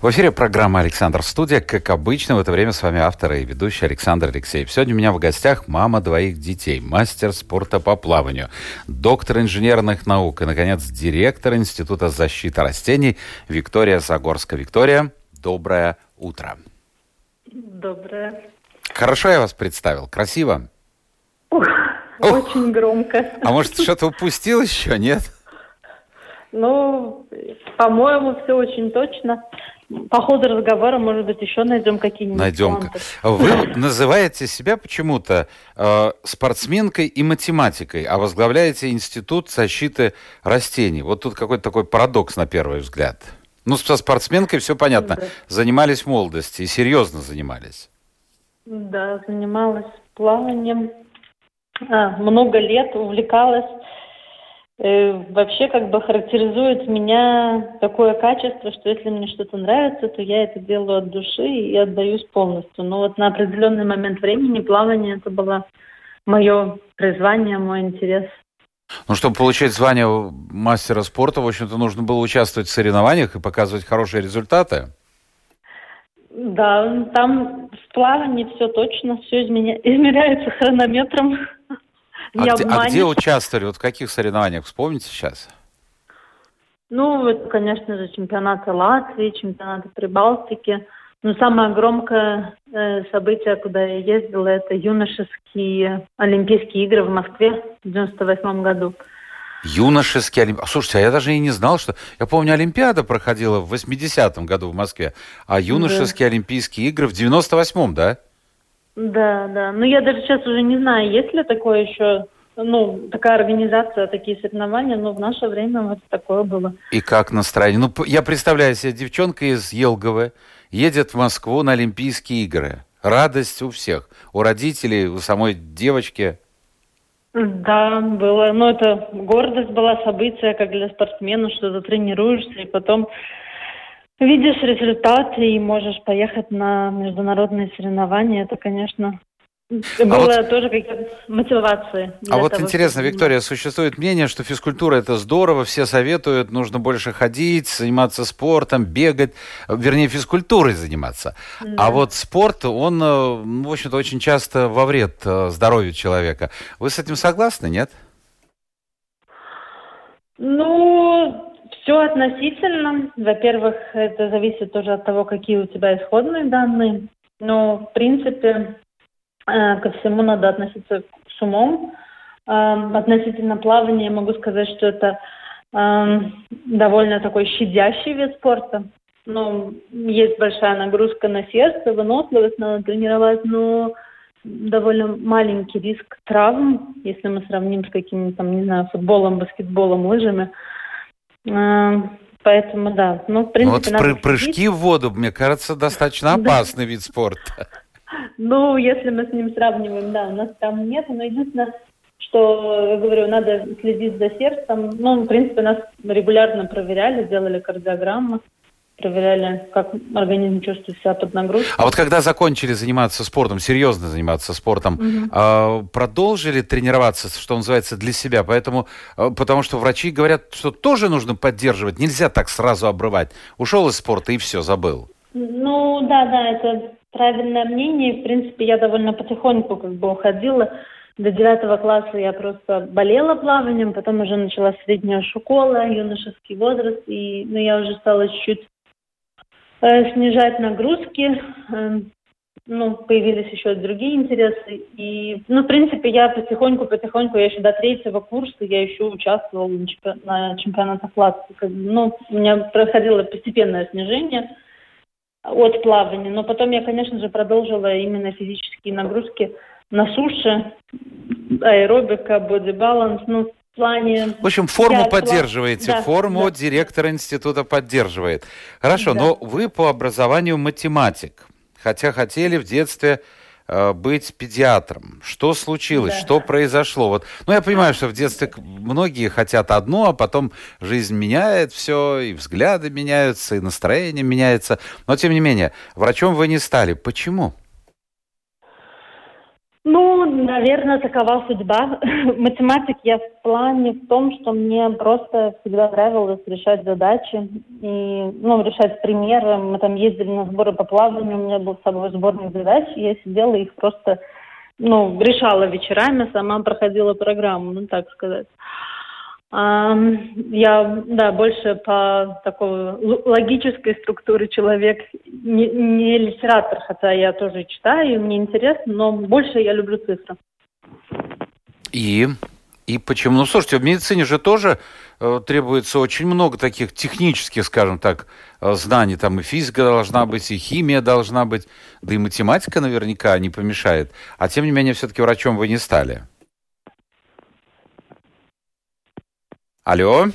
В эфире программа «Александр Студия». Как обычно, в это время с вами автор и ведущий Александр Алексеев. Сегодня у меня в гостях мама двоих детей, мастер спорта по плаванию, доктор инженерных наук и, наконец, директор Института защиты растений Виктория Загорска. Виктория, доброе утро. Доброе. Хорошо я вас представил? Красиво? Ух, очень громко. А может, что-то упустил еще, нет? Ну, по-моему, все очень точно. По ходу разговора, может быть, еще найдем какие-нибудь Найдем. Вы называете себя почему-то э, спортсменкой и математикой, а возглавляете Институт защиты растений. Вот тут какой-то такой парадокс на первый взгляд. Ну, со спортсменкой все понятно. Да. Занимались в молодости и серьезно занимались. Да, занималась плаванием. А, много лет увлекалась вообще как бы характеризует меня такое качество, что если мне что-то нравится, то я это делаю от души и отдаюсь полностью. Но вот на определенный момент времени плавание это было мое призвание, мой интерес. Ну, чтобы получить звание мастера спорта, в общем-то, нужно было участвовать в соревнованиях и показывать хорошие результаты. Да, там в плавании все точно, все измеряется хронометром. А где, а где участвовали? Вот в каких соревнованиях? Вспомните сейчас. Ну, вот, конечно же, чемпионаты Латвии, чемпионаты Прибалтики. Но самое громкое э, событие, куда я ездила, это юношеские Олимпийские игры в Москве в 98 году. Юношеские Олимпиады. Слушайте, а я даже и не знал, что... Я помню, Олимпиада проходила в 80-м году в Москве, а юношеские да. Олимпийские игры в 98-м, да? Да, да. Ну, я даже сейчас уже не знаю, есть ли такое еще, ну, такая организация, такие соревнования, но в наше время вот такое было. И как настроение? Ну, я представляю себе, девчонка из Елговы едет в Москву на Олимпийские игры. Радость у всех. У родителей, у самой девочки. Да, было. Ну, это гордость была, событие, как для спортсмена, что ты тренируешься, и потом видишь результаты и можешь поехать на международные соревнования, это, конечно, а было вот, тоже какие-то мотивации. А вот того, интересно, чтобы... Виктория, существует мнение, что физкультура это здорово, все советуют, нужно больше ходить, заниматься спортом, бегать, вернее, физкультурой заниматься. Да. А вот спорт, он, э, в общем-то, очень часто во вред э, здоровью человека. Вы с этим согласны, нет? Ну, все относительно. Во-первых, это зависит тоже от того, какие у тебя исходные данные. Но, в принципе, э, ко всему надо относиться с умом. Э, относительно плавания могу сказать, что это э, довольно такой щадящий вид спорта. Ну, есть большая нагрузка на сердце, выносливость надо тренировать, но довольно маленький риск травм, если мы сравним с каким-то, там, не знаю, футболом, баскетболом, лыжами. Поэтому да. Ну, в принципе, вот пр- прыжки в воду, мне кажется, достаточно опасный вид спорта. Ну, если мы с ним сравниваем, да, у нас там нет, но единственное, что, я говорю, надо следить за сердцем. Ну, в принципе, нас регулярно проверяли, делали кардиограмму проверяли, как организм чувствует себя под нагрузкой. А вот когда закончили заниматься спортом, серьезно заниматься спортом, угу. э, продолжили тренироваться, что называется, для себя? Поэтому, э, потому что врачи говорят, что тоже нужно поддерживать, нельзя так сразу обрывать. Ушел из спорта и все, забыл. Ну, да, да, это правильное мнение. В принципе, я довольно потихоньку как бы уходила. До девятого класса я просто болела плаванием, потом уже начала средняя школа, юношеский возраст, и ну, я уже стала чуть-чуть снижать нагрузки, э, ну, появились еще другие интересы. И, ну, в принципе, я потихоньку-потихоньку, я еще до третьего курса, я еще участвовала на чемпионатах Латвии. Ну, у меня происходило постепенное снижение от плавания. Но потом я, конечно же, продолжила именно физические нагрузки на суше, аэробика, бодибаланс, ну, плане... В общем, форму я поддерживаете, да, форму да. директор института поддерживает. Хорошо, да. но вы по образованию математик, хотя хотели в детстве э, быть педиатром? Что случилось? Да. Что произошло? Вот, ну, я понимаю, что в детстве многие хотят одно, а потом жизнь меняет все, и взгляды меняются, и настроение меняется. Но, тем не менее, врачом вы не стали. Почему? Ну, наверное, такова судьба. Математик я в плане в том, что мне просто всегда нравилось решать задачи и, ну, решать примеры. Мы там ездили на сборы по плаванию, у меня был с собой сборник задач, и я сидела их просто, ну, решала вечерами, сама проходила программу, ну, так сказать. Я, да, больше по такой логической структуре человек, не, не литератор, хотя я тоже читаю, и мне интересно, но больше я люблю цифры. И? И почему? Ну, слушайте, в медицине же тоже э, требуется очень много таких технических, скажем так, э, знаний. Там и физика должна быть, и химия должна быть, да и математика наверняка не помешает. А тем не менее, все-таки врачом вы не стали. Алло?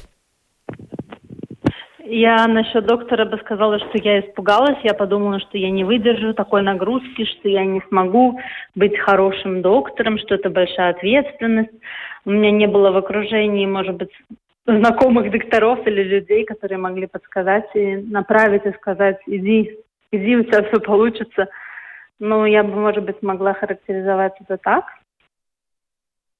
Я насчет доктора бы сказала, что я испугалась. Я подумала, что я не выдержу такой нагрузки, что я не смогу быть хорошим доктором, что это большая ответственность. У меня не было в окружении, может быть, знакомых докторов или людей, которые могли подсказать и направить и сказать, иди, иди, у тебя все получится. Ну, я бы, может быть, могла характеризовать это так.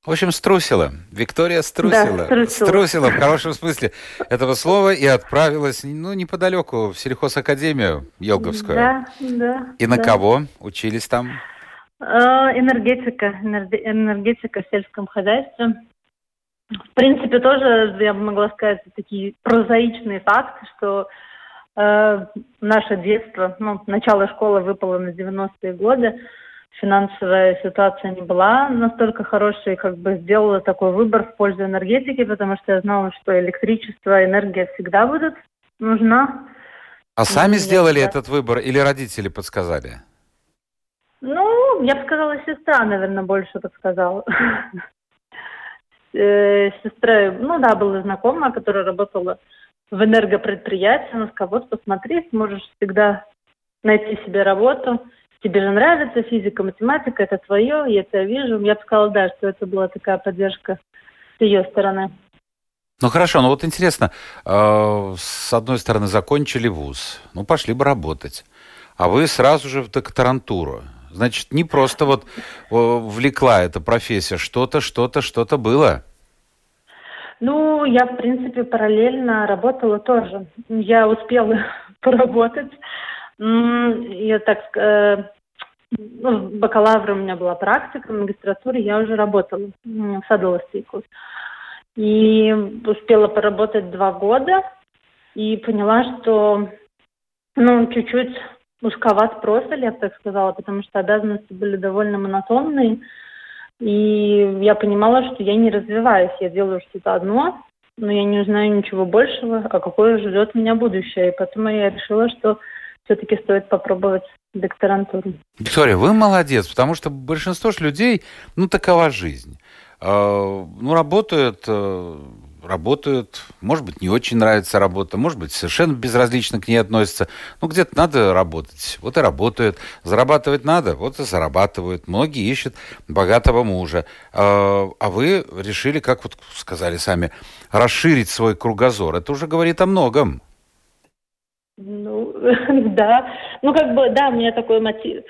В общем, струсила. Виктория струсила. Да, струсила. Струсила в хорошем смысле этого слова и отправилась, ну, неподалеку, в сельхозакадемию Елговскую. Да, да. И на да. кого учились там? Э, энергетика. Энергетика в сельском хозяйстве. В принципе, тоже, я бы могла сказать, такие прозаичные факты, что э, наше детство, ну, начало школы выпало на 90-е годы, финансовая ситуация не была настолько хорошей, как бы сделала такой выбор в пользу энергетики, потому что я знала, что электричество, энергия всегда будут нужна. А сами сделали я... этот выбор или родители подсказали? Ну, я бы сказала, сестра, наверное, больше подсказала. Э, сестра, ну да, была знакомая, которая работала в энергопредприятии. Она сказала, вот посмотри, сможешь всегда найти себе работу тебе же нравится физика, математика, это твое, я тебя вижу. Я бы сказала, да, что это была такая поддержка с ее стороны. Ну хорошо, ну вот интересно, э, с одной стороны закончили вуз, ну пошли бы работать, а вы сразу же в докторантуру. Значит, не просто вот влекла эта профессия, что-то, что-то, что-то было. Ну, я, в принципе, параллельно работала тоже. Я успела поработать. Я так э, ну, бакалавра у меня была практика, в магистратуре я уже работала в садоводстве. И успела поработать два года и поняла, что ну, чуть-чуть узковат профиль, я бы так сказала, потому что обязанности были довольно монотонные. И я понимала, что я не развиваюсь, я делаю что-то одно, но я не узнаю ничего большего, а какое ждет меня будущее. И потом я решила, что все-таки стоит попробовать докторантуру. Виктория, вы молодец, потому что большинство ж людей, ну, такова жизнь. А, ну, работают, э, работают, может быть, не очень нравится работа, может быть, совершенно безразлично к ней относятся. Ну, где-то надо работать, вот и работают. Зарабатывать надо, вот и зарабатывают. Многие ищут богатого мужа. А, а вы решили, как вот сказали сами, расширить свой кругозор. Это уже говорит о многом. Ну, да. Ну, как бы, да, у меня такой мотив,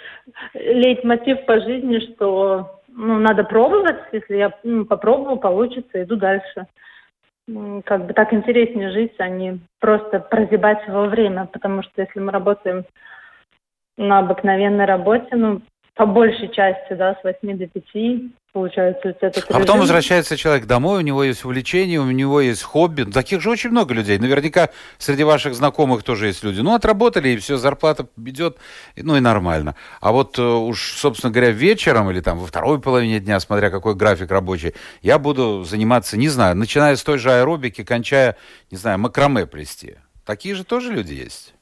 лейтмотив по жизни, что ну, надо пробовать. Если я ну, попробую, получится, иду дальше. Как бы так интереснее жить, а не просто прозябать во время. Потому что если мы работаем на обыкновенной работе, ну, по большей части, да, с 8 до 5, получается, этот А потом возвращается человек домой, у него есть увлечение, у него есть хобби. Таких же очень много людей. Наверняка среди ваших знакомых тоже есть люди. Ну, отработали, и все, зарплата идет, ну и нормально. А вот э, уж, собственно говоря, вечером или там во второй половине дня, смотря какой график рабочий, я буду заниматься, не знаю, начиная с той же аэробики, кончая, не знаю, макраме плести. Такие же тоже люди есть?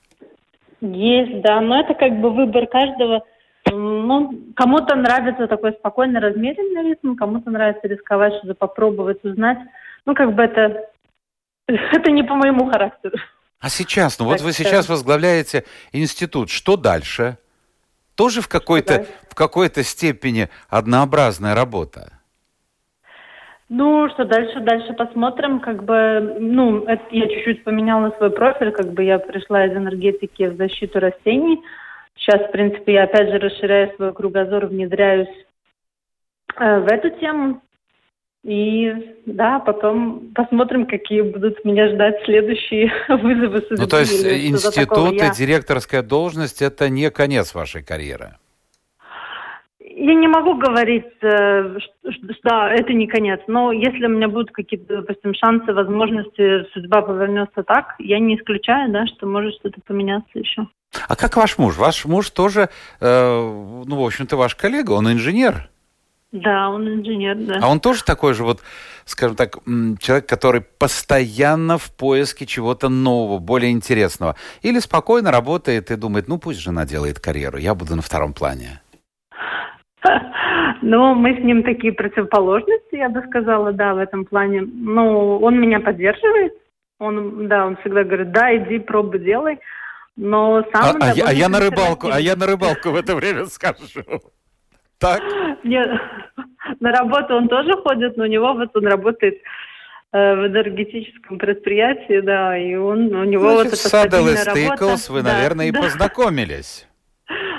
Есть, да, но это как бы выбор каждого ну, кому-то нравится такой спокойный, размеренный ритм, кому-то нравится рисковать, что-то попробовать, узнать. Ну, как бы это, это не по моему характеру. А сейчас, ну так вот вы сейчас возглавляете институт. Что дальше? тоже в какой-то в какой-то степени однообразная работа. Ну, что дальше, дальше посмотрим, как бы, ну, это, я чуть-чуть поменяла свой профиль, как бы я пришла из энергетики в защиту растений. Сейчас, в принципе, я опять же расширяю свой кругозор, внедряюсь э, в эту тему. И да, потом посмотрим, какие будут меня ждать следующие вызовы. Ну, то есть институт и я... директорская должность – это не конец вашей карьеры? Я не могу говорить, э, что, да, это не конец, но если у меня будут какие-то, допустим, шансы, возможности, судьба повернется так, я не исключаю, да, что может что-то поменяться еще. А как ваш муж? Ваш муж тоже, э, ну, в общем-то, ваш коллега, он инженер. Да, он инженер, да. А он тоже такой же вот, скажем так, человек, который постоянно в поиске чего-то нового, более интересного. Или спокойно работает и думает, ну пусть жена делает карьеру, я буду на втором плане. Ну, мы с ним такие противоположности, я бы сказала, да, в этом плане. Ну, он меня поддерживает. Он, да, он всегда говорит, да, иди, пробуй, делай. Но сам... А, а, я, а я на рыбалку, а я на рыбалку в это время скажу. Так? Нет, на работу он тоже ходит, но у него вот он работает э, в энергетическом предприятии, да, и он, у него Значит, вот эта стабильная работа. Стейклс вы, да, наверное, да. и познакомились.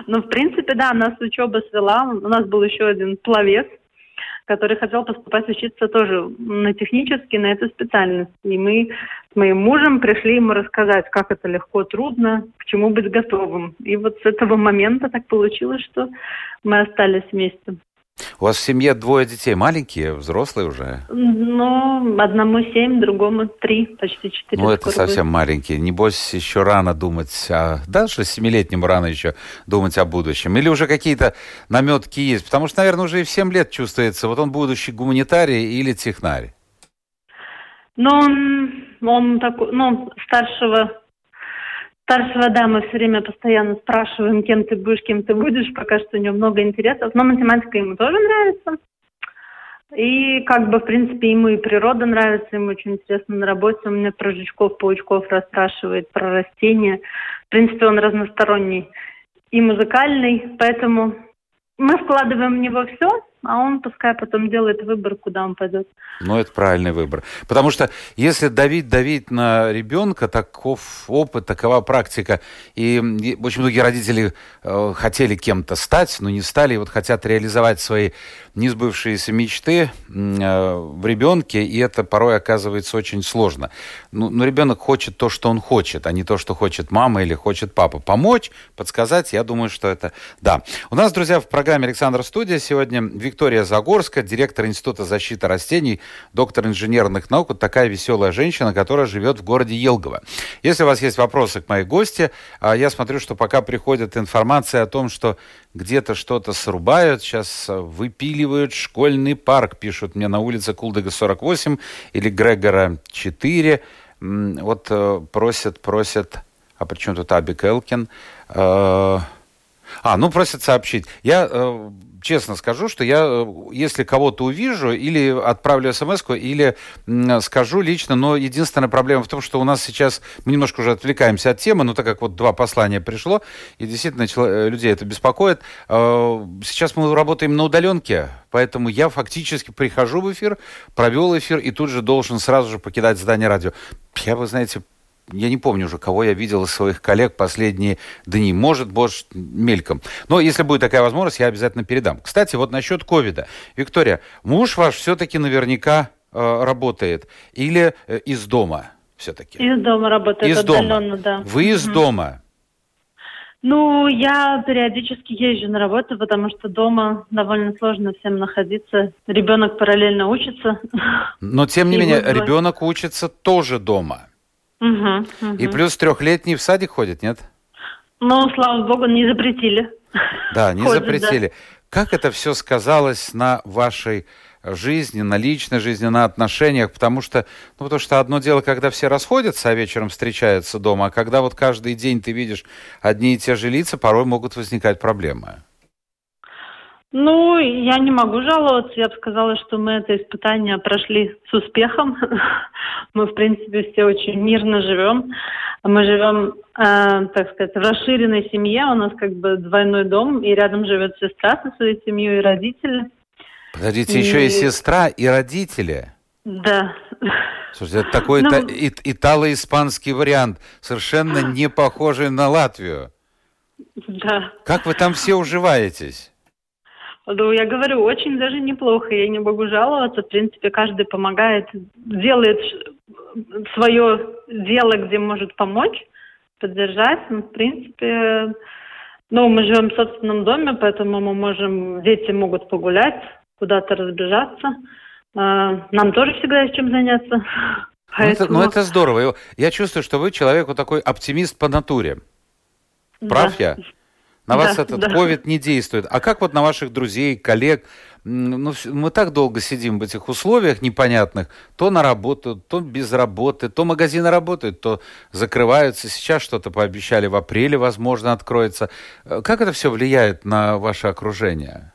Ну, в принципе, да, нас учеба свела. У нас был еще один пловец, который хотел поступать учиться тоже на технический, на эту специальность. И мы с моим мужем пришли ему рассказать, как это легко, трудно, к чему быть готовым. И вот с этого момента так получилось, что мы остались вместе. У вас в семье двое детей, маленькие, взрослые уже? Ну, одному семь, другому три, почти четыре. Ну, это совсем будет. маленькие. Небось, еще рано думать, о... даже семилетнему рано еще думать о будущем. Или уже какие-то наметки есть? Потому что, наверное, уже и в семь лет чувствуется, вот он будущий гуманитарий или технарь. Ну, он, он такой, ну, старшего старшего, да, мы все время постоянно спрашиваем, кем ты будешь, кем ты будешь. Пока что у него много интересов. Но математика ему тоже нравится. И как бы, в принципе, ему и природа нравится, ему очень интересно на работе. Он меня про жучков, паучков расспрашивает, про растения. В принципе, он разносторонний и музыкальный, поэтому мы вкладываем в него все, а он пускай потом делает выбор, куда он пойдет. Ну, это правильный выбор. Потому что если давить, давить на ребенка, таков опыт, такова практика. И очень многие родители э, хотели кем-то стать, но не стали, и вот хотят реализовать свои несбывшиеся мечты э, в ребенке, и это порой оказывается очень сложно. Ну, но ребенок хочет то, что он хочет, а не то, что хочет мама или хочет папа. Помочь, подсказать, я думаю, что это да. У нас, друзья, в программе «Александр Студия» сегодня Виктория Загорская, директор Института защиты растений, доктор инженерных наук. Вот такая веселая женщина, которая живет в городе Елгово. Если у вас есть вопросы к моей гости, а, я смотрю, что пока приходит информация о том, что где-то что-то срубают, сейчас выпиливают школьный парк, пишут мне на улице Кулдыга 48 или Грегора 4. Вот э, просят, просят, а при чем тут Аби Келкин? Э, а, ну просят сообщить. Я э, честно скажу, что я, э, если кого-то увижу, или отправлю смс или скажу лично, но единственная проблема в том, что у нас сейчас, мы немножко уже отвлекаемся от темы, но так как вот два послания пришло, и действительно э, людей это беспокоит, э, сейчас мы работаем на удаленке, поэтому я фактически прихожу в эфир, провел эфир и тут же должен сразу же покидать здание радио. Я, вы знаете, я не помню уже, кого я видел из своих коллег последние дни. Может, может, мельком. Но если будет такая возможность, я обязательно передам. Кстати, вот насчет ковида. Виктория, муж ваш все-таки наверняка э, работает или э, из дома все-таки? Из дома работает, из дома. да. Вы из угу. дома? Ну, я периодически езжу на работу, потому что дома довольно сложно всем находиться. Ребенок параллельно учится. Но, тем не менее, ребенок учится тоже дома. Угу, угу. И плюс трехлетний в садик ходит, нет? Ну, слава богу, не запретили. Да, не ходит, запретили. Да. Как это все сказалось на вашей жизни, на личной жизни, на отношениях, потому что, ну, потому что одно дело, когда все расходятся, а вечером встречаются дома, а когда вот каждый день ты видишь одни и те же лица, порой могут возникать проблемы. Ну, я не могу жаловаться. Я бы сказала, что мы это испытание прошли с успехом. мы, в принципе, все очень мирно живем. Мы живем, э, так сказать, в расширенной семье. У нас как бы двойной дом, и рядом живет сестра со своей семьей и родители. Подождите, и... еще и сестра, и родители? Да. Слушайте, это такой ну... итало-испанский вариант, совершенно не похожий на Латвию. Да. Как вы там все уживаетесь? Ну, я говорю, очень даже неплохо, я не могу жаловаться. В принципе, каждый помогает, делает свое дело, где может помочь, поддержать. Ну, в принципе, ну, мы живем в собственном доме, поэтому мы можем, дети могут погулять, куда-то разбежаться. А, нам тоже всегда есть чем заняться. Ну, это, ну, это здорово. Я чувствую, что вы человек вот такой оптимист по натуре. Прав да. я? На вас да, этот да. Не действует. А как вот на ваших друзей, коллег? Ну, мы так долго сидим в этих условиях непонятных. То на работу, то без работы, то магазины работают, то закрываются. Сейчас что-то пообещали в апреле, возможно, откроется. Э, как это все влияет на ваше окружение?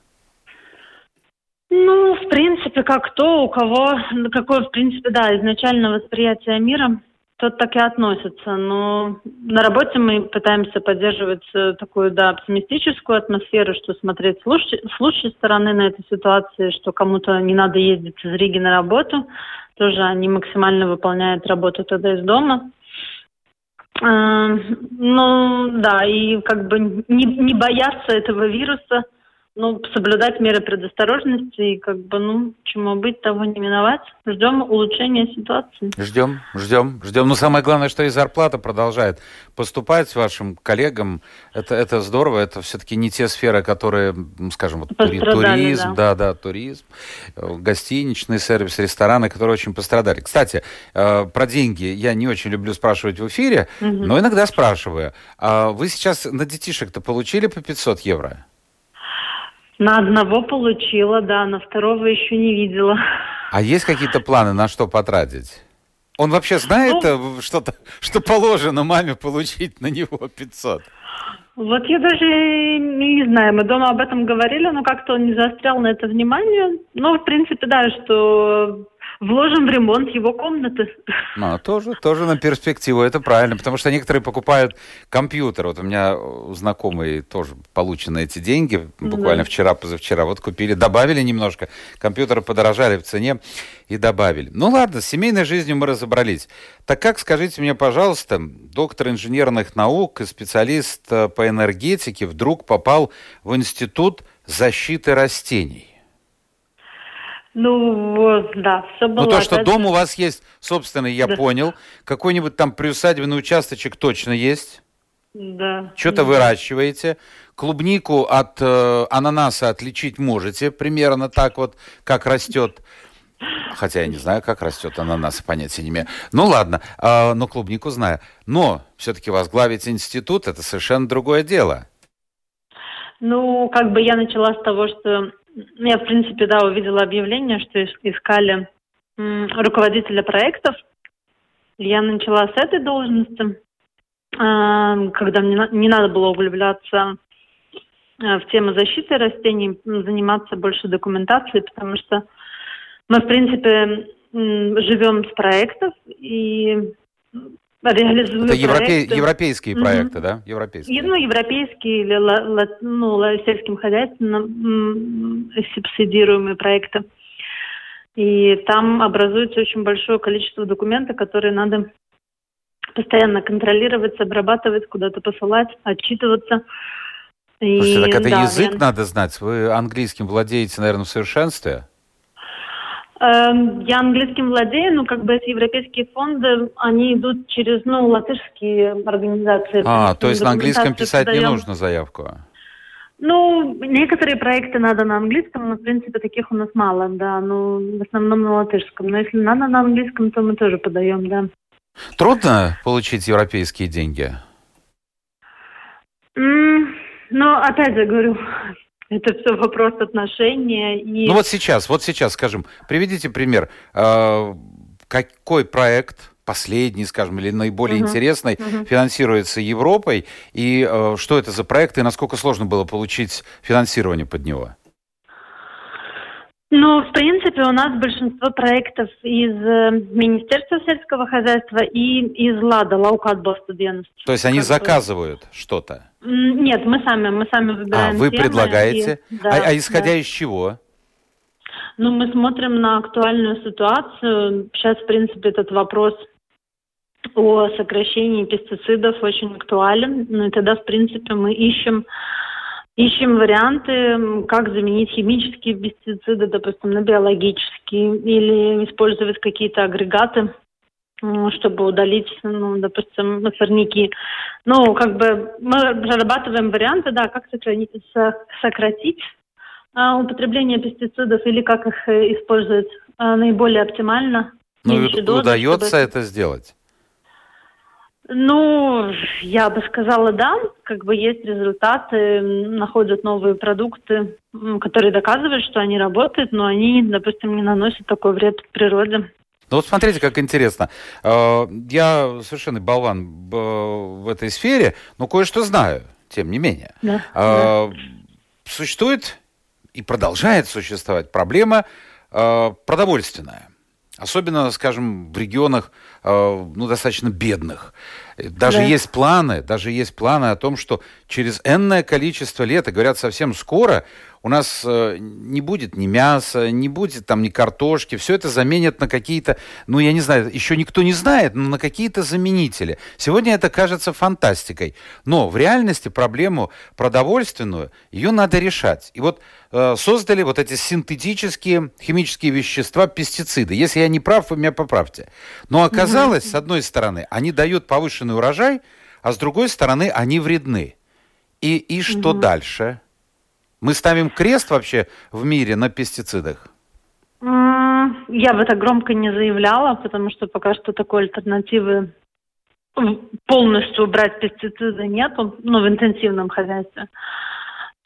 Ну, в принципе, как то, у кого, какое, в принципе, да, изначально восприятие мира тот так и относится. Но на работе мы пытаемся поддерживать э, такую, да, оптимистическую атмосферу, что смотреть с лучшей, с лучшей стороны на эту ситуацию, что кому-то не надо ездить из Риги на работу. Тоже они максимально выполняют работу тогда из дома. Э, ну, да, и как бы не, не бояться этого вируса – ну, соблюдать меры предосторожности и как бы, ну, чему быть, того не миновать. Ждем улучшения ситуации. Ждем, ждем, ждем. Но самое главное, что и зарплата продолжает поступать вашим коллегам. Это, это здорово, это все-таки не те сферы, которые, скажем, вот туризм, да. да, да, туризм, э, гостиничный сервис, рестораны, которые очень пострадали. Кстати, э, про деньги я не очень люблю спрашивать в эфире, угу. но иногда спрашиваю. А вы сейчас на детишек-то получили по 500 евро? На одного получила, да, на второго еще не видела. А есть какие-то планы, на что потратить? Он вообще знает ну, э, что-то, что положено маме получить на него 500? Вот я даже не знаю, мы дома об этом говорили, но как-то он не заострял на это внимание. Ну, в принципе, да, что вложим в ремонт его комнаты. Ну, тоже, тоже на перспективу, это правильно, потому что некоторые покупают компьютер. Вот у меня знакомые тоже получены эти деньги, буквально да. вчера, позавчера, вот купили, добавили немножко, компьютеры подорожали в цене и добавили. Ну ладно, с семейной жизнью мы разобрались. Так как, скажите мне, пожалуйста, доктор инженерных наук и специалист э, по энергетике вдруг попал в институт защиты растений? Ну, да, все было. Ну, то, что дом у вас есть собственный, я да. понял. Какой-нибудь там приусадебный участочек точно есть? Да. Что-то да. выращиваете. Клубнику от э, ананаса отличить можете, примерно так вот, как растет. Хотя я не знаю, как растет ананас, понятия не имею. Ну ладно, э, но клубнику знаю. Но все-таки возглавить институт это совершенно другое дело. Ну, как бы я начала с того, что я, в принципе, да, увидела объявление, что искали руководителя проектов. Я начала с этой должности, а, когда мне не надо было углубляться а, в тему защиты растений, заниматься больше документацией, потому что мы, в принципе, живем с проектов, и реализую Это европе... европейские проекты, mm-hmm. да? Европейские. Ну, европейские или ну, сельским хозяйством субсидируемые проекты. И там образуется очень большое количество документов, которые надо постоянно контролировать, обрабатывать, куда-то посылать, отчитываться. И, Слушайте, так это да, язык я... надо знать. Вы английским владеете, наверное, в совершенстве? Эм, я английским владею, но как бы эти европейские фонды, они идут через, ну, латышские организации. А, то есть на английском писать подаем. не нужно заявку? Ну, некоторые проекты надо на английском, но, в принципе, таких у нас мало, да, ну, в основном на латышском. Но если надо на английском, то мы тоже подаем, да. Трудно получить европейские деньги? Mm, ну, опять же говорю, это все вопрос отношения. И... Ну вот сейчас, вот сейчас, скажем, приведите пример. Э, какой проект последний, скажем, или наиболее uh-huh. интересный, uh-huh. финансируется Европой, и э, что это за проект, и насколько сложно было получить финансирование под него? Ну, в принципе, у нас большинство проектов из э, Министерства сельского хозяйства и из ЛАДа, Лаукадбо студентов. То есть они заказывают что-то? Нет, мы сами, мы сами выбираем. А, вы темы предлагаете? И, да, а, а исходя да. из чего? Ну, мы смотрим на актуальную ситуацию. Сейчас, в принципе, этот вопрос о сокращении пестицидов очень актуален. Ну и тогда, в принципе, мы ищем ищем варианты, как заменить химические пестициды, допустим, на биологические, или использовать какие-то агрегаты, чтобы удалить, ну, допустим, сорняки. Ну, как бы мы разрабатываем варианты, да, как сократить а, употребление пестицидов или как их э, использовать а, наиболее оптимально. Ну, удается чтобы... это сделать? Ну, я бы сказала, да. Как бы есть результаты, находят новые продукты, которые доказывают, что они работают, но они, допустим, не наносят такой вред природе. Ну вот смотрите, как интересно. Э, я совершенно болван в этой сфере, но кое-что знаю, тем не менее. Да, э, да. Существует и продолжает существовать проблема э, продовольственная. Особенно, скажем, в регионах ну, достаточно бедных. Даже да. есть планы, даже есть планы о том, что через энное количество лет, и говорят совсем скоро, у нас э, не будет ни мяса, не будет там ни картошки, все это заменят на какие-то, ну я не знаю, еще никто не знает, но на какие-то заменители. Сегодня это кажется фантастикой, но в реальности проблему продовольственную, ее надо решать. И вот э, создали вот эти синтетические химические вещества, пестициды. Если я не прав, вы меня поправьте. Но оказалось, mm-hmm. с одной стороны, они дают повышенный повышенный урожай, а с другой стороны они вредны. И, и что угу. дальше? Мы ставим крест вообще в мире на пестицидах? Я бы так громко не заявляла, потому что пока что такой альтернативы полностью убрать пестициды нету, ну, в интенсивном хозяйстве.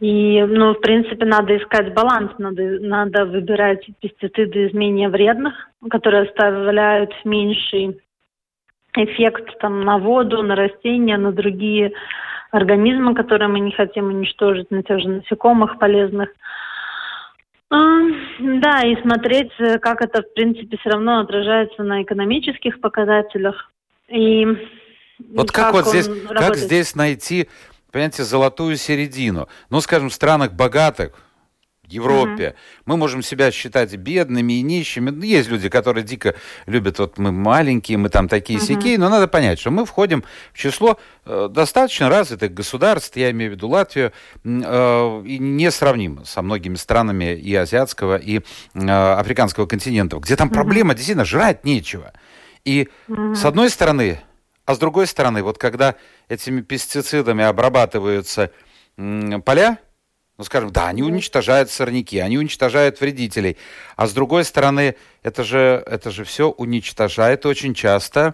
И, ну, в принципе, надо искать баланс, надо, надо выбирать пестициды из менее вредных, которые оставляют меньший эффект там, на воду, на растения, на другие организмы, которые мы не хотим уничтожить, на тех же насекомых полезных. Да, и смотреть, как это, в принципе, все равно отражается на экономических показателях. И вот как, как вот здесь, как здесь найти, понимаете, золотую середину? Ну, скажем, в странах богатых, Европе. Mm-hmm. Мы можем себя считать бедными и нищими. Ну, есть люди, которые дико любят, вот мы маленькие, мы там такие сякие, но надо понять, что мы входим в число э, достаточно развитых государств, я имею в виду Латвию, э, и несравнимо со многими странами и азиатского, и э, африканского континентов, где там mm-hmm. проблема действительно жрать нечего. И mm-hmm. с одной стороны, а с другой стороны, вот когда этими пестицидами обрабатываются поля, ну, скажем, да, они уничтожают сорняки, они уничтожают вредителей. А с другой стороны, это же, это же все уничтожает очень часто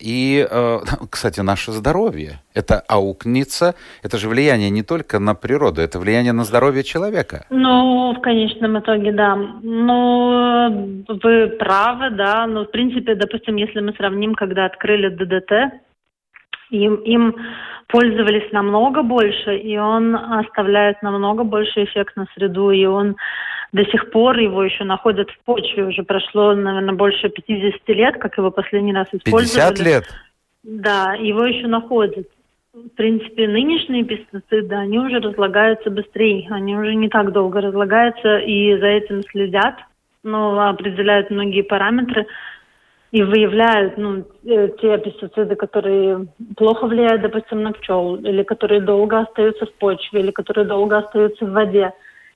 и, э, кстати, наше здоровье. Это аукнется, это же влияние не только на природу, это влияние на здоровье человека. Ну, в конечном итоге, да. Ну, вы правы, да. Но, в принципе, допустим, если мы сравним, когда открыли ДДТ, им, им пользовались намного больше, и он оставляет намного больше эффект на среду, и он до сих пор его еще находят в почве. Уже прошло, наверное, больше 50 лет, как его последний раз использовали. 50 лет? Да, его еще находят. В принципе, нынешние пестициды, они уже разлагаются быстрее, они уже не так долго разлагаются, и за этим следят, ну, определяют многие параметры и выявляют ну, э, те пестициды, которые плохо влияют, допустим, на пчел, или которые долго остаются в почве, или которые долго остаются в воде.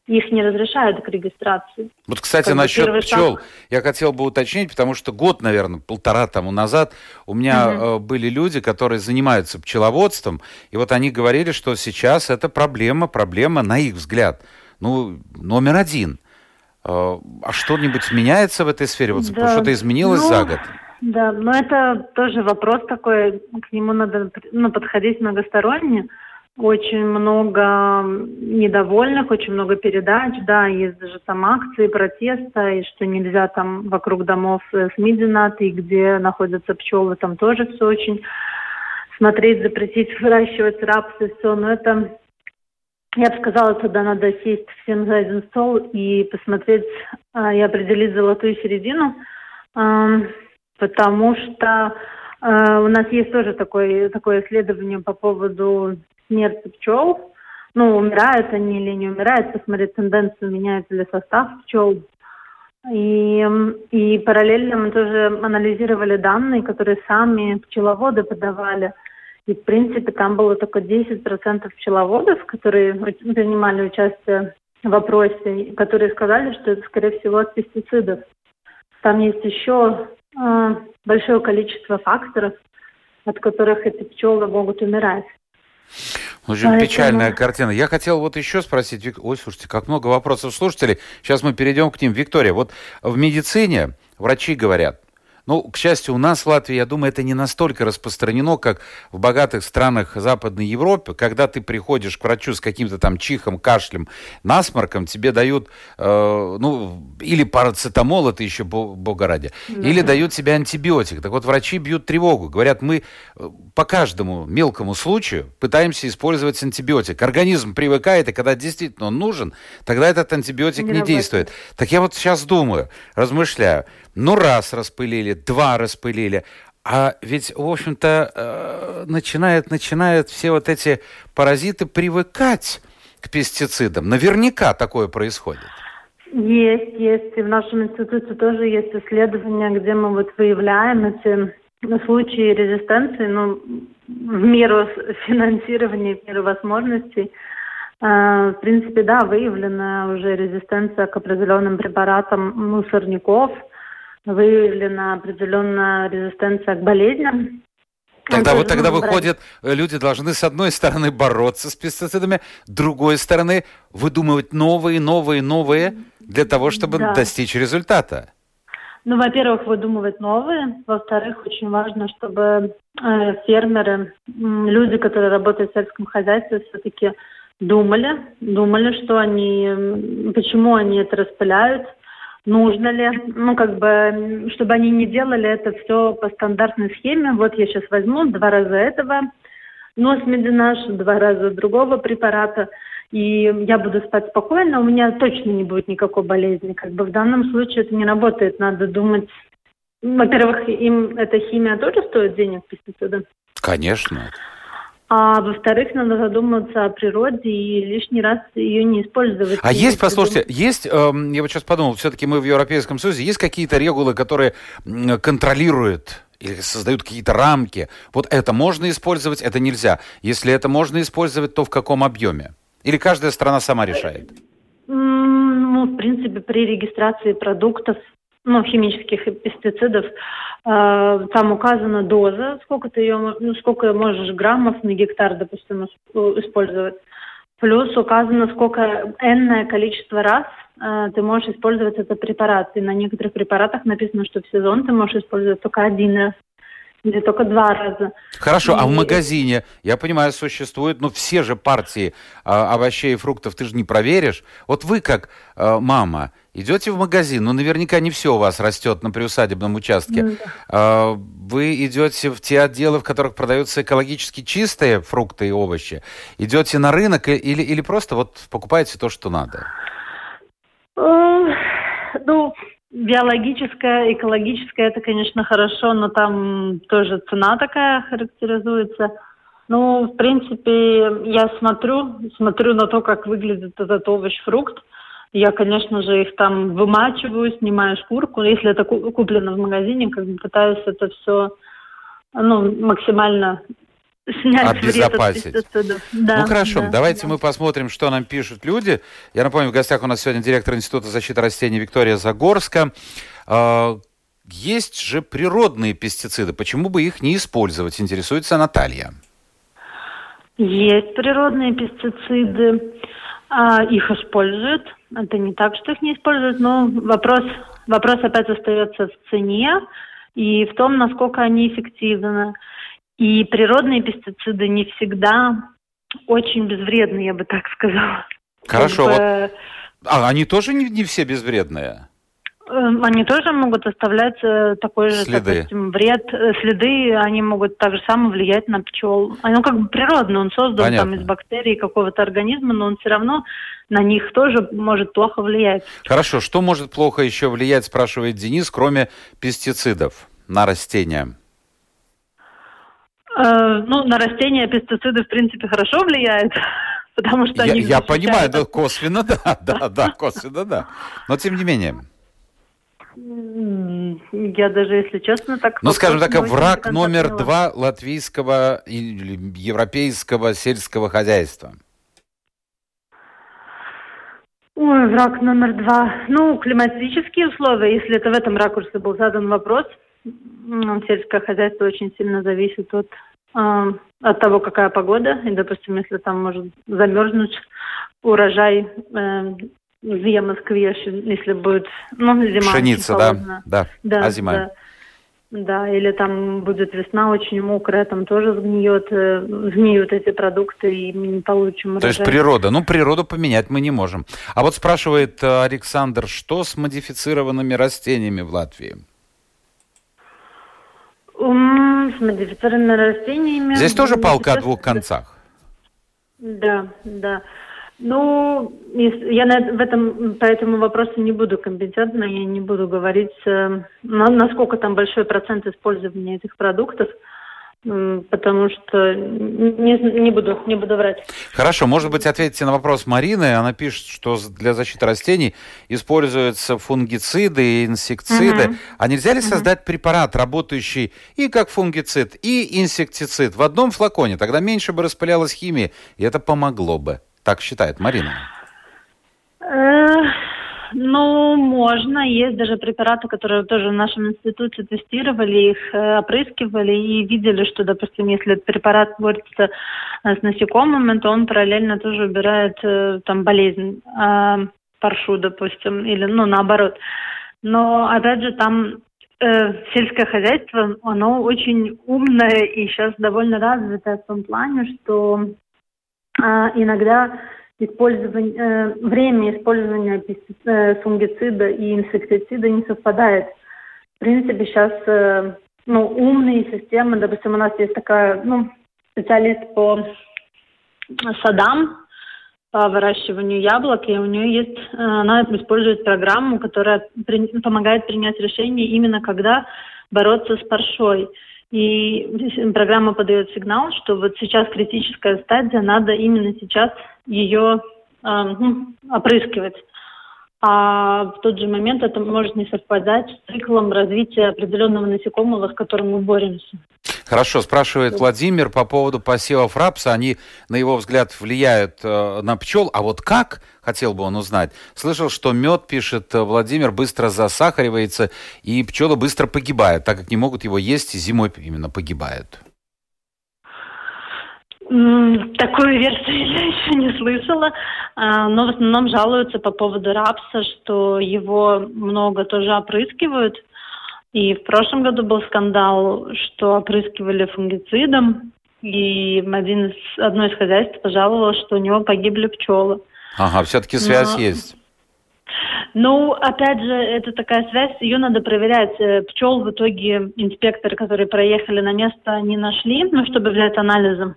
Их не разрешают к регистрации. Вот, кстати, как насчет пчел шаг... я хотел бы уточнить, потому что год, наверное, полтора тому назад у меня угу. были люди, которые занимаются пчеловодством, и вот они говорили, что сейчас это проблема, проблема, на их взгляд, ну, номер один – а, а что-нибудь меняется в этой сфере? Вот да. что-то изменилось ну, за год? Да, но это тоже вопрос такой, к нему надо ну, подходить многосторонне. Очень много недовольных, очень много передач, да, есть даже там акции протеста, и что нельзя там вокруг домов с и где находятся пчелы, там тоже все очень смотреть, запретить выращивать рапсы, все, но это я бы сказала, туда надо сесть всем за один стол и посмотреть э, и определить золотую середину, потому что э, у нас есть тоже такое, такое исследование по поводу смерти пчел. Ну, умирают они или не умирают, посмотреть тенденцию, меняется ли состав пчел. И, и параллельно мы тоже анализировали данные, которые сами пчеловоды подавали – и, в принципе, там было только 10% пчеловодов, которые принимали участие в опросе, которые сказали, что это, скорее всего, от пестицидов. Там есть еще э, большое количество факторов, от которых эти пчелы могут умирать. Очень Поэтому... печальная картина. Я хотел вот еще спросить, ой, слушайте, как много вопросов слушателей. Сейчас мы перейдем к ним. Виктория, вот в медицине врачи говорят, ну, к счастью, у нас в Латвии, я думаю, это не настолько распространено, как в богатых странах Западной Европы. Когда ты приходишь к врачу с каким-то там чихом, кашлем, насморком, тебе дают, э, ну, или парацетамол, это еще бога ради, mm-hmm. или дают тебе антибиотик. Так вот, врачи бьют тревогу. Говорят, мы э, по каждому мелкому случаю пытаемся использовать антибиотик. Организм привыкает, и когда действительно он нужен, тогда этот антибиотик не, не действует. Так я вот сейчас думаю, размышляю. Ну, раз распылили, два распылили. А ведь, в общем-то, э, начинают, начинают все вот эти паразиты привыкать к пестицидам. Наверняка такое происходит. Есть, есть. И в нашем институте тоже есть исследования, где мы вот выявляем эти случаи резистенции, ну, в меру финансирования, в меру возможностей. Э, в принципе, да, выявлена уже резистенция к определенным препаратам мусорников – выявлена определенная резистенция к болезням. Тогда вот тогда выходит, э, люди должны с одной стороны бороться с пестицидами, с другой стороны выдумывать новые, новые, новые для того, чтобы да. достичь результата. Ну, во-первых, выдумывать новые. Во-вторых, очень важно, чтобы э, фермеры, люди, которые работают в сельском хозяйстве, все-таки думали, думали, что они, почему они это распыляют, нужно ли, ну, как бы, чтобы они не делали это все по стандартной схеме. Вот я сейчас возьму два раза этого, нос два раза другого препарата, и я буду спать спокойно, у меня точно не будет никакой болезни. Как бы в данном случае это не работает, надо думать. Во-первых, им эта химия тоже стоит денег, пестициды? Конечно. А во-вторых, надо задуматься о природе и лишний раз ее не использовать. А есть, послушайте, есть, э, я вот сейчас подумал, все-таки мы в Европейском Союзе, есть какие-то регулы, которые контролируют или создают какие-то рамки. Вот это можно использовать, это нельзя. Если это можно использовать, то в каком объеме? Или каждая страна сама решает? Ну, в принципе, при регистрации продуктов ну, химических пестицидов, э, там указана доза, сколько ты ее, ну, сколько можешь граммов на гектар, допустим, использовать. Плюс указано, сколько энное количество раз э, ты можешь использовать этот препарат. И на некоторых препаратах написано, что в сезон ты можешь использовать только один раз или только два раза. Хорошо, и... а в магазине, я понимаю, существует, ну все же партии а, овощей и фруктов ты же не проверишь. Вот вы как а, мама идете в магазин, ну наверняка не все у вас растет на приусадебном участке. Mm, а, вы идете в те отделы, в которых продаются экологически чистые фрукты и овощи. Идете на рынок или, или просто вот покупаете то, что надо? Ну, Биологическое, экологическое, это, конечно, хорошо, но там тоже цена такая характеризуется. Ну, в принципе, я смотрю, смотрю на то, как выглядит этот овощ, фрукт. Я, конечно же, их там вымачиваю, снимаю шкурку. Если это куплено в магазине, как бы пытаюсь это все ну, максимально обезопасить. Да, ну хорошо, да, давайте да. мы посмотрим, что нам пишут люди. Я напомню, в гостях у нас сегодня директор Института защиты растений Виктория Загорска. А, есть же природные пестициды, почему бы их не использовать, интересуется Наталья. Есть природные пестициды, а, их используют. Это не так, что их не используют, но вопрос, вопрос опять остается в цене и в том, насколько они эффективны. И природные пестициды не всегда очень безвредны, я бы так сказала. Хорошо. Как бы... вот... А они тоже не, не все безвредные? Эм, они тоже могут оставлять э, такой же, Следы. допустим, вред. Э, Следы, они могут так же само влиять на пчел. Оно как бы природно, он создан там Понятно. из бактерий какого-то организма, но он все равно на них тоже может плохо влиять. Хорошо, что может плохо еще влиять, спрашивает Денис, кроме пестицидов на растения? Э, ну, на растения пестициды, в принципе, хорошо влияют, потому что Я, они... я понимаю, да, косвенно, да, да, да, косвенно, да. Но тем не менее. Я даже, если честно, так... Ну, скажем так, враг номер два латвийского или европейского сельского хозяйства. Ой, враг номер два. Ну, климатические условия, если это в этом ракурсе был задан вопрос. Сельское хозяйство очень сильно зависит от, от того, какая погода. И, допустим, если там может замерзнуть урожай э, в Москве, если будет ну, зима Пшеница, да, холодная. да, Да, а зима. да. Да, или там будет весна очень мокрая, там тоже сгниет, э, сгниют эти продукты, и мы не получим То есть урожай. природа. Ну, природу поменять мы не можем. А вот спрашивает э, Александр, что с модифицированными растениями в Латвии? С модифицированными растениями. Здесь тоже палка о двух концах. Да, да. Ну, я на, в этом, по этому вопросу не буду компетентна, я не буду говорить, э, на- насколько там большой процент использования этих продуктов, м, потому что не, не буду, не буду врать. Хорошо, может быть, ответите на вопрос Марины. Она пишет, что для защиты растений используются фунгициды и инсектициды. Мгм. А нельзя ли создать препарат, работающий и как фунгицид, и инсектицид в одном флаконе? Тогда меньше бы распылялась химия, и это помогло бы. Так считает Марина. Э, Ну, можно. Есть даже препараты, которые тоже в нашем институте тестировали, их э, опрыскивали и видели, что, допустим, если препарат борется э, с насекомыми, то он параллельно тоже убирает э, там болезнь, э, паршу, допустим, или, ну, наоборот. Но, опять же, там э, сельское хозяйство, оно очень умное и сейчас довольно развитое в том плане, что а, иногда использование, э, время использования э, фунгицида и инсектицида не совпадает. В принципе, сейчас э, ну, умные системы, допустим, у нас есть такая, ну, специалист по садам, по выращиванию яблок, и у нее есть, она использует программу, которая при- помогает принять решение именно когда бороться с паршой. И программа подает сигнал, что вот сейчас критическая стадия, надо именно сейчас ее э, ну, опрыскивать. А в тот же момент это может не совпадать с циклом развития определенного насекомого, с которым мы боремся. Хорошо, спрашивает Владимир по поводу посевов рапса. Они, на его взгляд, влияют э, на пчел. А вот как, хотел бы он узнать. Слышал, что мед, пишет э, Владимир, быстро засахаривается, и пчелы быстро погибают, так как не могут его есть, и зимой именно погибают. Такую версию я еще не слышала, а, но в основном жалуются по поводу рапса, что его много тоже опрыскивают. И в прошлом году был скандал, что опрыскивали фунгицидом, и один из, одно из хозяйств пожаловалось, что у него погибли пчелы. Ага, все-таки связь Но- есть. Ну, опять же, это такая связь, ее надо проверять. Э, Пчел в итоге инспекторы, которые проехали на место, не нашли, ну, чтобы взять анализы.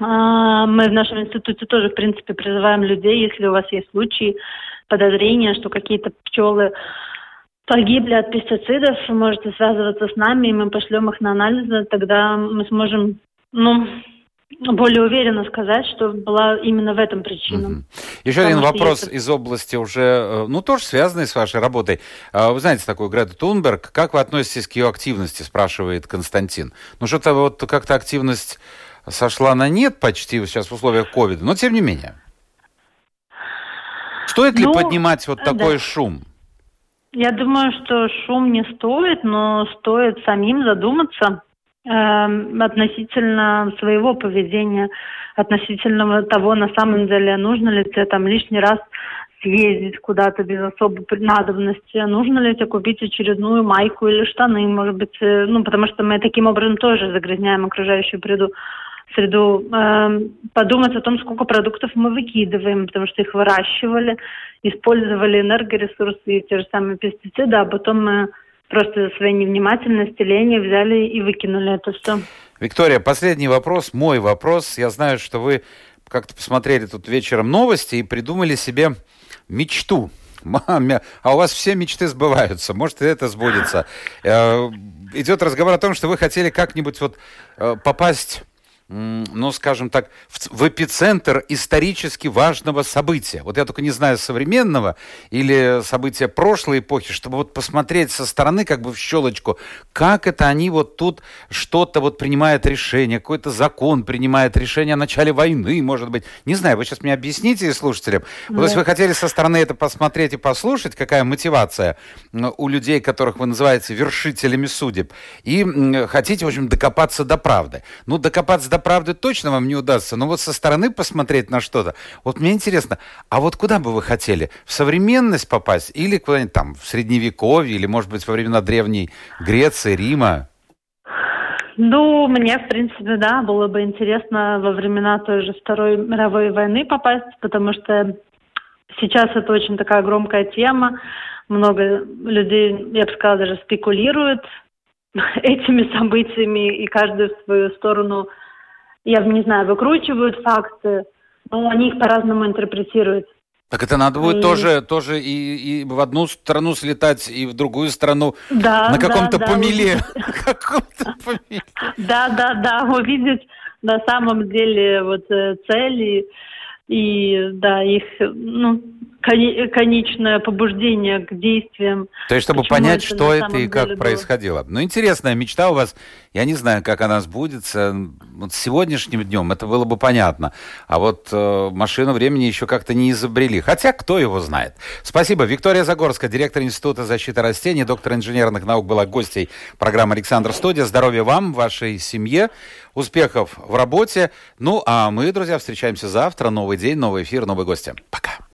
А, Мы в нашем институте тоже, в принципе, призываем людей, если у вас есть случаи, подозрения, что какие-то пчелы погибли от пестицидов, можете связываться с нами, и мы пошлем их на анализы, тогда мы сможем, ну, более уверенно сказать, что была именно в этом причина. Мгм. Еще Потому один вопрос если- из области уже, э, ну, тоже связанный с вашей работой. А, Вы знаете такую Грету Тунберг. Как вы относитесь к ее активности, спрашивает Константин. Ну, что-то вот как-то активность сошла на нет почти сейчас в условиях ковида, но тем не менее. Стоит ли Ну, поднимать вот э, такой да. шум? Я думаю, что шум не стоит, но стоит самим задуматься эм, относительно своего поведения, относительно того, на самом деле, нужно ли тебе там лишний раз съездить куда-то без особой надобности, нужно ли тебе купить очередную майку или штаны, может быть, э, ну, потому что мы таким образом тоже загрязняем окружающую природу среду, э, подумать о том, сколько продуктов мы выкидываем, потому что их выращивали, использовали энергоресурсы и те же самые пестициды, а потом мы просто за своей невнимательности, лени взяли и выкинули это все. Виктория, последний вопрос, мой вопрос. Я знаю, что вы как-то посмотрели тут вечером новости и придумали себе мечту. Маме, а у вас все мечты сбываются, может и это сбудется. Э, идет разговор о том, что вы хотели как-нибудь вот э, попасть ну, скажем так, в, в эпицентр исторически важного события. Вот я только не знаю, современного или события прошлой эпохи, чтобы вот посмотреть со стороны, как бы в щелочку, как это они вот тут что-то вот принимают решение, какой-то закон принимает решение о начале войны, может быть. Не знаю, вы сейчас мне объясните слушателям. Да. Вот если вы хотели со стороны это посмотреть и послушать, какая мотивация у людей, которых вы называете вершителями судеб, и хотите, в общем, докопаться до правды. Ну, докопаться до правды точно вам не удастся, но вот со стороны посмотреть на что-то. Вот мне интересно, а вот куда бы вы хотели? В современность попасть или куда-нибудь там в Средневековье, или, может быть, во времена Древней Греции, Рима? Ну, мне, в принципе, да, было бы интересно во времена той же Второй мировой войны попасть, потому что сейчас это очень такая громкая тема. Много людей, я бы сказала, даже спекулируют этими событиями, и каждый в свою сторону я не знаю, выкручивают факты, но они их по-разному интерпретируют. Так это надо будет и... тоже, тоже и, и в одну страну слетать, и в другую страну да, на каком-то да, помеле. Да, да, да, увидеть на самом деле вот э, цели и да, их, ну, конечное побуждение к действиям. То есть, чтобы понять, это что это и как было. происходило. Ну, интересная мечта у вас. Я не знаю, как она сбудется. Вот с сегодняшним днем это было бы понятно. А вот э, машину времени еще как-то не изобрели. Хотя, кто его знает. Спасибо. Виктория Загорская, директор Института защиты растений, доктор инженерных наук, была гостей программы «Александр Студия». Здоровья вам, вашей семье, успехов в работе. Ну, а мы, друзья, встречаемся завтра. Новый день, новый эфир, новые гости. Пока.